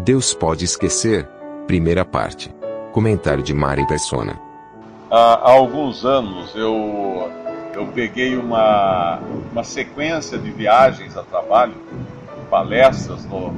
Deus pode esquecer? Primeira parte. Comentário de Mari Persona. Há, alguns anos eu, eu peguei uma, uma sequência de viagens a trabalho, palestras, no,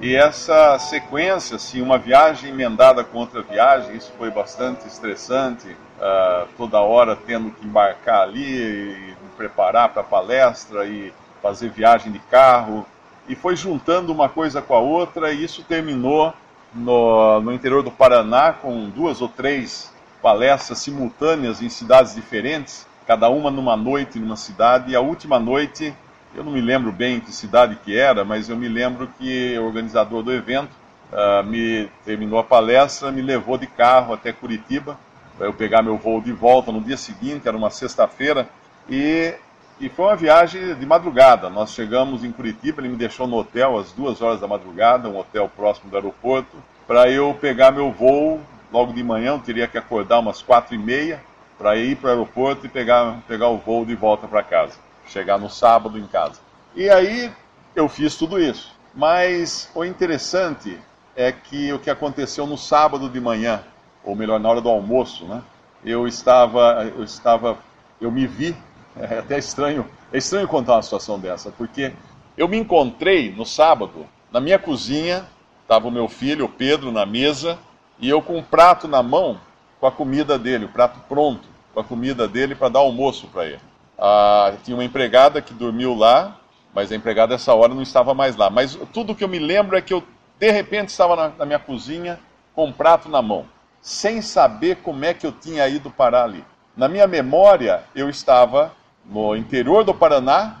e essa sequência, assim, uma viagem emendada com outra viagem, isso foi bastante estressante, ah, toda hora tendo que embarcar ali e me preparar para a palestra e fazer viagem de carro, e foi juntando uma coisa com a outra, e isso terminou no, no interior do Paraná com duas ou três palestras simultâneas em cidades diferentes, cada uma numa noite numa cidade, e a última noite, eu não me lembro bem que cidade que era, mas eu me lembro que o organizador do evento ah, me terminou a palestra, me levou de carro até Curitiba, para eu pegar meu voo de volta no dia seguinte, era uma sexta-feira, e, e foi uma viagem de madrugada. Nós chegamos em Curitiba, ele me deixou no hotel às duas horas da madrugada, um hotel próximo do aeroporto, para eu pegar meu voo logo de manhã, eu teria que acordar umas quatro e meia para ir para o aeroporto e pegar, pegar o voo de volta para casa, chegar no sábado em casa. E aí eu fiz tudo isso. Mas o interessante é que o que aconteceu no sábado de manhã, ou melhor, na hora do almoço, né? Eu estava, eu estava, eu me vi, é até estranho, é estranho contar uma situação dessa, porque eu me encontrei no sábado na minha cozinha, estava o meu filho, o Pedro, na mesa, e eu com um prato na mão com a comida dele, o prato pronto com a comida dele para dar almoço para ele. Ah, tinha uma empregada que dormiu lá, mas a empregada essa hora não estava mais lá. Mas tudo que eu me lembro é que eu de repente estava na, na minha cozinha com um prato na mão, sem saber como é que eu tinha ido parar ali. Na minha memória, eu estava no interior do Paraná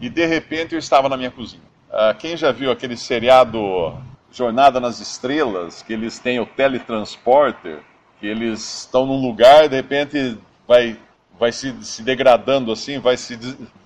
e de repente eu estava na minha cozinha. Ah, quem já viu aquele seriado Jornada nas Estrelas, que eles têm o teletransporter, que eles estão num lugar, de repente vai, vai se, se degradando assim, vai se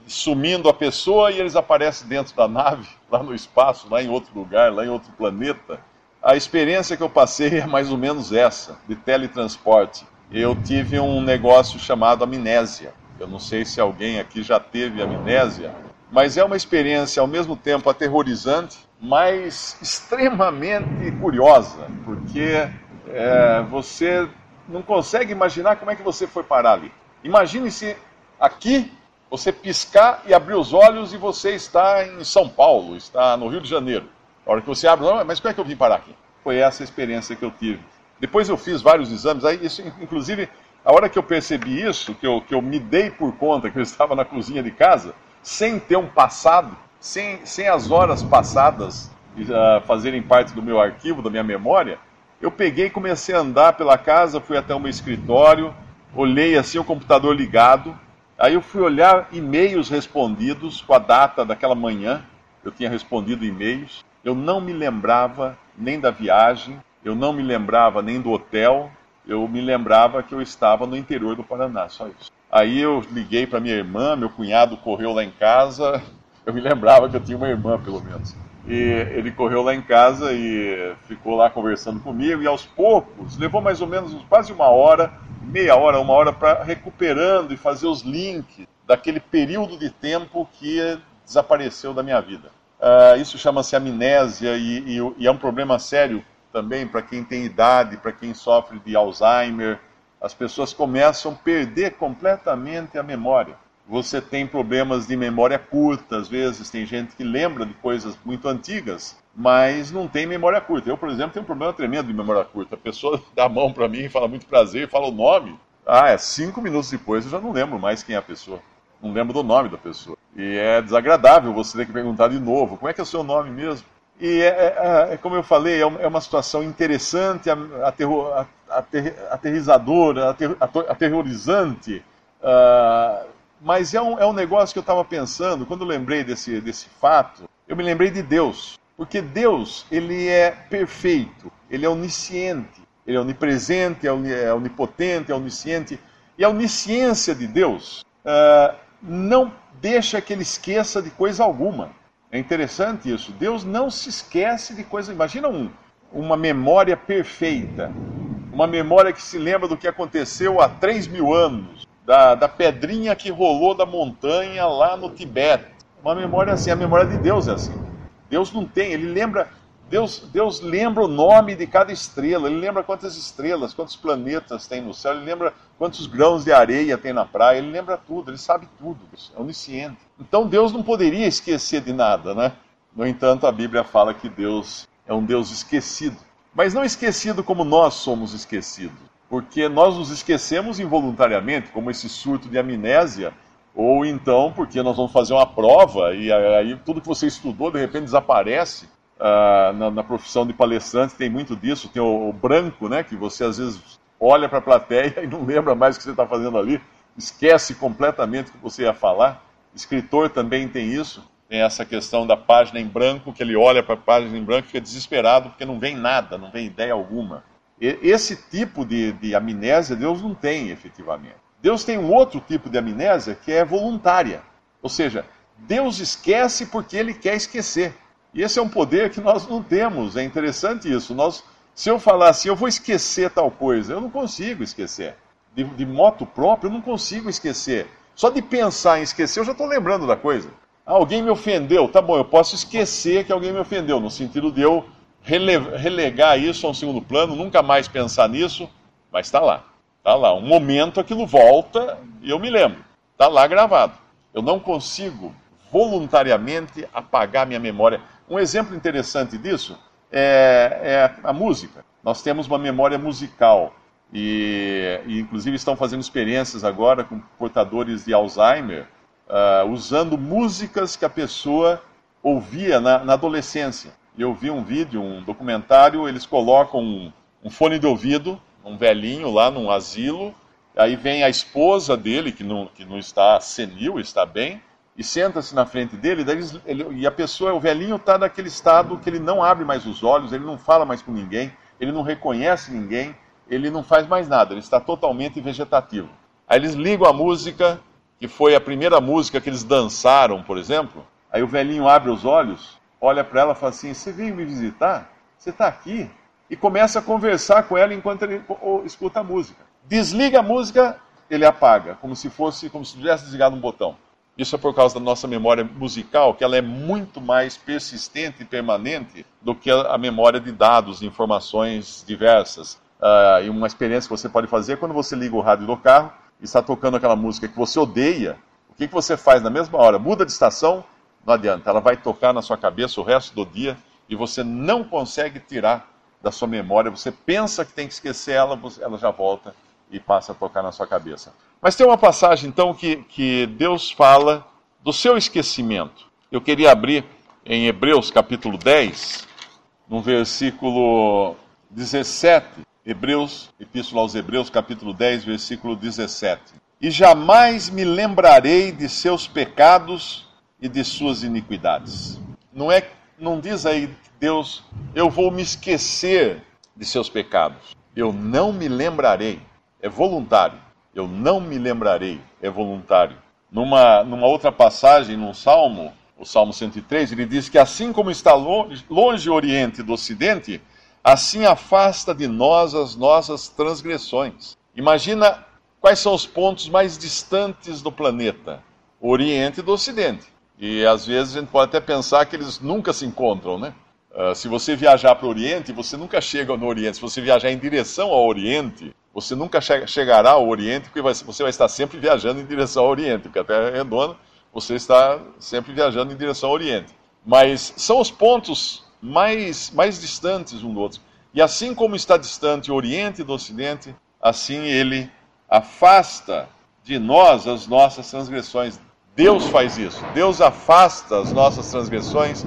sumindo a pessoa e eles aparecem dentro da nave, lá no espaço, lá em outro lugar, lá em outro planeta. A experiência que eu passei é mais ou menos essa, de teletransporte. Eu tive um negócio chamado amnésia. Eu não sei se alguém aqui já teve amnésia, mas é uma experiência ao mesmo tempo aterrorizante, mas extremamente curiosa, porque é, você não consegue imaginar como é que você foi parar ali. Imagine se aqui você piscar e abrir os olhos e você está em São Paulo, está no Rio de Janeiro. A hora que você abre, mas como é que eu vim parar aqui? Foi essa experiência que eu tive. Depois eu fiz vários exames, aí isso, inclusive, a hora que eu percebi isso, que eu, que eu me dei por conta que eu estava na cozinha de casa, sem ter um passado, sem, sem as horas passadas uh, fazerem parte do meu arquivo, da minha memória, eu peguei e comecei a andar pela casa, fui até o meu escritório, olhei assim o computador ligado, aí eu fui olhar e-mails respondidos com a data daquela manhã, eu tinha respondido e-mails, eu não me lembrava nem da viagem, eu não me lembrava nem do hotel, eu me lembrava que eu estava no interior do Paraná, só isso. Aí eu liguei para minha irmã, meu cunhado correu lá em casa, eu me lembrava que eu tinha uma irmã, pelo menos. E ele correu lá em casa e ficou lá conversando comigo, e aos poucos, levou mais ou menos quase uma hora, meia hora, uma hora, para recuperando e fazer os links daquele período de tempo que desapareceu da minha vida. Uh, isso chama-se amnésia e, e, e é um problema sério também para quem tem idade, para quem sofre de Alzheimer. As pessoas começam a perder completamente a memória. Você tem problemas de memória curta, às vezes tem gente que lembra de coisas muito antigas, mas não tem memória curta. Eu, por exemplo, tenho um problema tremendo de memória curta. A pessoa dá a mão para mim, fala muito prazer, fala o nome. Ah, é cinco minutos depois eu já não lembro mais quem é a pessoa. Não lembro do nome da pessoa. E é desagradável você ter que perguntar de novo: como é que é o seu nome mesmo? E é, é, é como eu falei, é uma situação interessante, aterro, ater, aterrizadora, ater, aterrorizante. Uh, mas é um, é um negócio que eu estava pensando, quando eu lembrei desse, desse fato, eu me lembrei de Deus. Porque Deus, ele é perfeito, ele é onisciente, ele é onipresente, é, é onipotente, é onisciente. E a onisciência de Deus uh, não deixa que ele esqueça de coisa alguma. É interessante isso. Deus não se esquece de coisa. Imagina um, uma memória perfeita, uma memória que se lembra do que aconteceu há 3 mil anos, da, da pedrinha que rolou da montanha lá no Tibete. Uma memória assim, a memória de Deus é assim. Deus não tem, ele lembra, Deus, Deus lembra o nome de cada estrela, ele lembra quantas estrelas, quantos planetas tem no céu, ele lembra quantos grãos de areia tem na praia, ele lembra tudo, ele sabe tudo, é onisciente. Então Deus não poderia esquecer de nada, né? No entanto, a Bíblia fala que Deus é um Deus esquecido. Mas não esquecido como nós somos esquecidos, porque nós nos esquecemos involuntariamente, como esse surto de amnésia, ou então porque nós vamos fazer uma prova e aí tudo que você estudou de repente desaparece. Uh, na, na, profissão de palestrante tem muito disso, tem o, o branco, né, que você às vezes olha para a plateia e não lembra mais o que você está fazendo ali, esquece completamente o que você ia falar. Escritor também tem isso tem essa questão da página em branco, que ele olha para a página em branco e fica desesperado porque não vem nada, não vem ideia alguma. E, esse tipo de, de amnésia Deus não tem efetivamente. Deus tem um outro tipo de amnésia que é voluntária. Ou seja, Deus esquece porque ele quer esquecer. E esse é um poder que nós não temos. É interessante isso. Nós, se eu falar assim, eu vou esquecer tal coisa, eu não consigo esquecer. De, de moto próprio, eu não consigo esquecer. Só de pensar em esquecer, eu já estou lembrando da coisa. Ah, alguém me ofendeu, tá bom, eu posso esquecer que alguém me ofendeu, no sentido de eu rele relegar isso a um segundo plano, nunca mais pensar nisso, mas está lá. Está lá. Um momento aquilo volta e eu me lembro. Está lá gravado. Eu não consigo voluntariamente apagar minha memória. Um exemplo interessante disso é, é a música. Nós temos uma memória musical. E, e, inclusive estão fazendo experiências agora com portadores de Alzheimer uh, usando músicas que a pessoa ouvia na, na, adolescência. Eu vi um vídeo, um documentário, eles colocam um, um fone de ouvido, um velhinho lá num asilo, aí vem a esposa dele, que não, que não está senil, está bem, e senta-se na frente dele, eles, ele, e a pessoa, o velhinho está naquele estado que ele não abre mais os olhos, ele não fala mais com ninguém, ele não reconhece ninguém, ele não faz mais nada, ele está totalmente vegetativo. Aí eles ligam a música, que foi a primeira música que eles dançaram, por exemplo, aí o velhinho abre os olhos, olha para ela e fala assim: Você veio me visitar? Você está aqui? E começa a conversar com ela enquanto ele escuta a música. Desliga a música, ele apaga, como se fosse, como se tivesse desligado um botão. Isso é por causa da nossa memória musical, que ela é muito mais persistente e permanente do que a memória de dados, de informações diversas. Uh, e uma experiência que você pode fazer é quando você liga o rádio do carro está tocando aquela música que você odeia, o que, que você faz na mesma hora? Muda de estação? Não adianta, ela vai tocar na sua cabeça o resto do dia e você não consegue tirar da sua memória. Você pensa que tem que esquecer ela, ela já volta e passa a tocar na sua cabeça. Mas tem uma passagem então que, que Deus fala do seu esquecimento. Eu queria abrir em Hebreus capítulo 10, no versículo 17, Hebreus, Epístola aos Hebreus, capítulo 10, versículo 17. E jamais me lembrarei de seus pecados e de suas iniquidades. Não é, não diz aí Deus, eu vou me esquecer de seus pecados. Eu não me lembrarei. É voluntário. Eu não me lembrarei. É voluntário. Numa, numa outra passagem, num salmo, o Salmo 103, ele diz que assim como está longe, longe o Oriente do Ocidente, assim afasta de nós as nossas transgressões. Imagina quais são os pontos mais distantes do planeta: o Oriente do Ocidente. E às vezes a gente pode até pensar que eles nunca se encontram, né? Uh, se você viajar para o Oriente, você nunca chega no Oriente. Se você viajar em direção ao Oriente, você nunca che chegará ao Oriente, porque você vai estar sempre viajando em direção ao Oriente, porque a Terra é redonda, você está sempre viajando em direção ao Oriente. Mas são os pontos mais, mais distantes um do outro. E assim como está distante o Oriente do Ocidente, assim ele afasta de nós as nossas transgressões. Deus faz isso. Deus afasta as nossas transgressões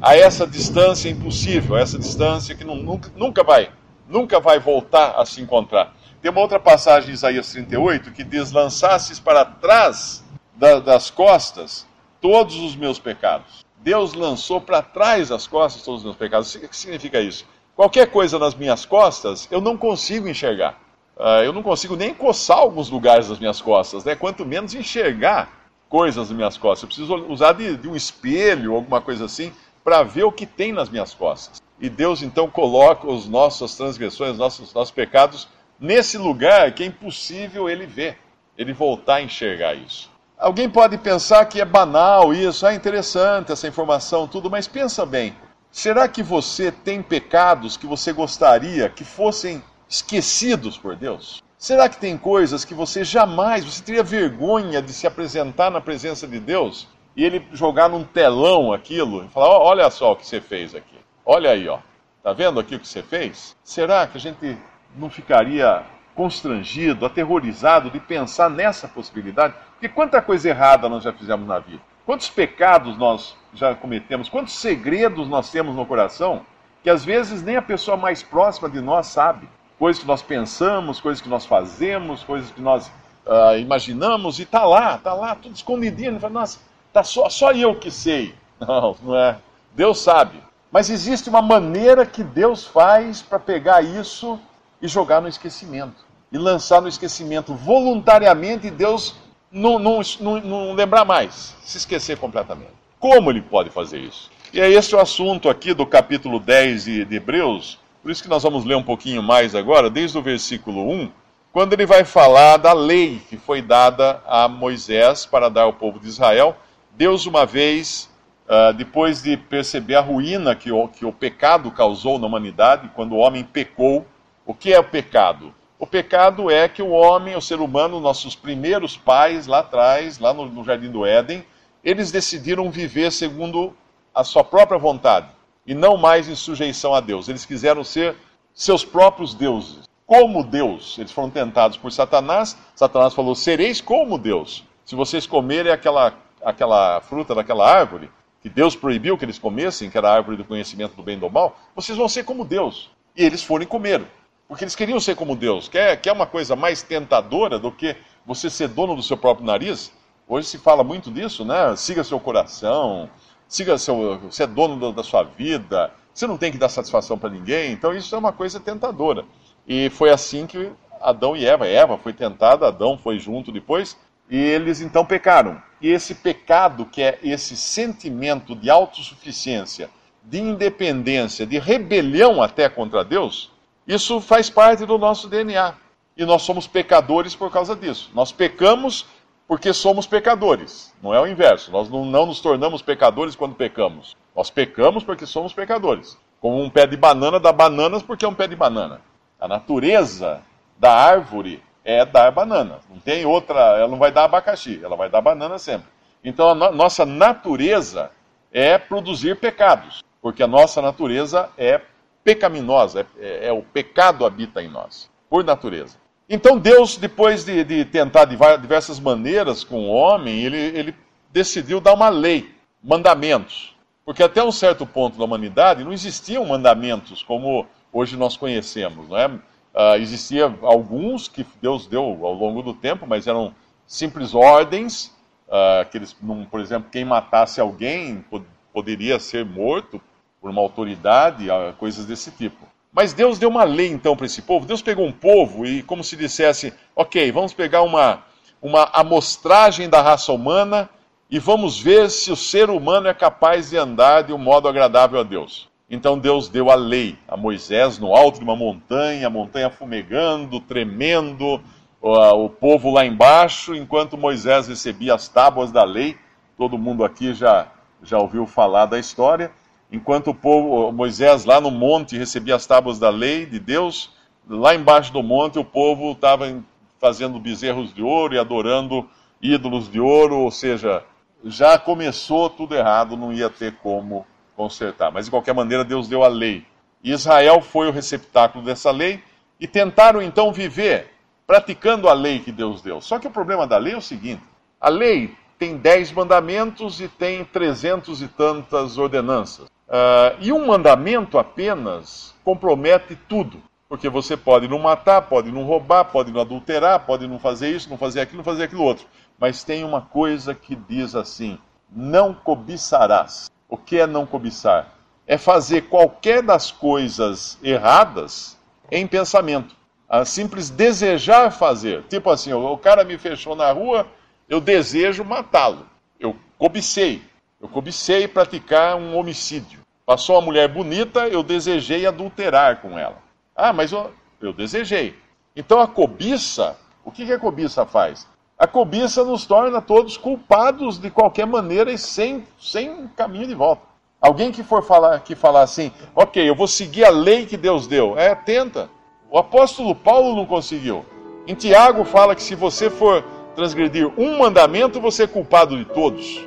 a essa distância impossível, a essa distância que nunca, nunca vai, nunca vai voltar a se encontrar. Tem uma outra passagem em Isaías 38 que diz: Lançasses para trás da, das costas todos os meus pecados. Deus lançou para trás das costas todos os meus pecados. O que significa isso? Qualquer coisa nas minhas costas, eu não consigo enxergar. Uh, eu não consigo nem coçar alguns lugares das minhas costas, né? quanto menos enxergar coisas nas minhas costas. Eu preciso usar de, de um espelho, alguma coisa assim, para ver o que tem nas minhas costas. E Deus então coloca as nossas transgressões, nossos, nossos pecados nesse lugar que é impossível ele ver, ele voltar a enxergar isso. Alguém pode pensar que é banal isso, é interessante essa informação, tudo, mas pensa bem. Será que você tem pecados que você gostaria que fossem esquecidos por Deus? Será que tem coisas que você jamais, você teria vergonha de se apresentar na presença de Deus e ele jogar num telão aquilo e falar: olha só o que você fez aqui. Olha aí, ó. Tá vendo aqui o que você fez? Será que a gente não ficaria constrangido, aterrorizado de pensar nessa possibilidade? Porque quanta coisa errada nós já fizemos na vida. Quantos pecados nós já cometemos, quantos segredos nós temos no coração que às vezes nem a pessoa mais próxima de nós sabe. Coisas que nós pensamos, coisas que nós fazemos, coisas que nós uh, imaginamos, e tá lá, tá lá, tudo escondidinho. Fala, Nossa, tá só, só eu que sei. Não, não é. Deus sabe. Mas existe uma maneira que Deus faz para pegar isso e jogar no esquecimento. E lançar no esquecimento voluntariamente e Deus não, não, não, não lembrar mais, se esquecer completamente. Como ele pode fazer isso? E é esse o assunto aqui do capítulo 10 de, de Hebreus, por isso que nós vamos ler um pouquinho mais agora, desde o versículo 1, quando ele vai falar da lei que foi dada a Moisés para dar ao povo de Israel. Deus, uma vez, uh, depois de perceber a ruína que o, que o pecado causou na humanidade, quando o homem pecou, o que é o pecado? O pecado é que o homem, o ser humano, nossos primeiros pais lá atrás, lá no, Jardim do Éden, eles decidiram viver segundo a sua própria vontade e não mais em sujeição a Deus. Eles quiseram ser seus próprios deuses. Como Deus, eles foram tentados por Satanás. Satanás falou: Sereis como Deus. Se vocês comerem aquela, aquela fruta daquela árvore, que Deus proibiu que eles comessem, que era a árvore do conhecimento do bem e do mal, vocês vão ser como Deus. E eles foram e comeram. Porque eles queriam ser como Deus. Quer, quer uma coisa mais tentadora do que você ser dono do seu próprio nariz? Hoje se fala muito disso, né? Siga seu coração, siga seu, você é dono da sua vida, você não tem que dar satisfação para ninguém. Então isso é uma coisa tentadora. E foi assim que Adão e Eva, Eva foi tentada, Adão foi junto depois, e eles então pecaram. E esse pecado, que é esse sentimento de autossuficiência, de independência, de rebelião até contra Deus, isso faz parte do nosso DNA. E nós somos pecadores por causa disso. Nós pecamos porque somos pecadores. Não é o inverso. Nós não, não nos tornamos pecadores quando pecamos. Nós pecamos porque somos pecadores. Como um pé de banana dá bananas porque é um pé de banana. A natureza da árvore é dar banana. Não tem outra, ela não vai dar abacaxi, ela vai dar banana sempre. Então a no, nossa natureza é produzir pecados, porque a nossa natureza é pecaminosa, é, é, é, o pecado habita em nós, por natureza. Então Deus, depois de, de tentar de diversas maneiras com o homem, ele, ele decidiu dar uma lei, mandamentos. Porque até um certo ponto da humanidade não existiam mandamentos como hoje nós conhecemos. Não é? Uh, existia alguns que Deus deu ao longo do tempo, mas eram simples ordens. Uh, que eles, por exemplo, quem matasse alguém poderia ser morto por uma autoridade, coisas desse tipo. Mas Deus deu uma lei então para esse povo. Deus pegou um povo e, como se dissesse, ok, vamos pegar uma, uma amostragem da raça humana e vamos ver se o ser humano é capaz de andar de um modo agradável a Deus. Então Deus deu a lei a Moisés no alto de uma montanha, a montanha fumegando, tremendo, o, o povo lá embaixo, enquanto Moisés recebia as tábuas da lei. Todo mundo aqui já, já ouviu falar da história. Enquanto o povo, Moisés lá no monte recebia as tábuas da lei de Deus, lá embaixo do monte o povo estava fazendo bezerros de ouro e adorando ídolos de ouro, ou seja, já começou tudo errado, não ia ter como consertar. Mas de qualquer maneira, Deus deu a lei. E Israel foi o receptáculo dessa lei e tentaram então viver praticando a lei que Deus deu. Só que o problema da lei é o seguinte: a lei tem dez mandamentos e tem trezentos e tantas ordenanças. Uh, e um mandamento apenas compromete tudo. Porque você pode não matar, pode não roubar, pode não adulterar, pode não fazer isso, não fazer aquilo, não fazer aquilo outro. Mas tem uma coisa que diz assim: não cobiçarás. O que é não cobiçar? É fazer qualquer das coisas erradas em pensamento. A simples desejar fazer. Tipo assim, o cara me fechou na rua, eu desejo matá-lo. Eu cobicei. Eu cobicei praticar um homicídio. Passou uma mulher bonita, eu desejei adulterar com ela. Ah, mas eu, eu desejei. Então a cobiça, o que, que a cobiça faz? A cobiça nos torna todos culpados de qualquer maneira e sem, sem caminho de volta. Alguém que for falar, que falar assim, ok, eu vou seguir a lei que Deus deu. É, tenta. O apóstolo Paulo não conseguiu. Em Tiago fala que se você for transgredir um mandamento, você é culpado de todos.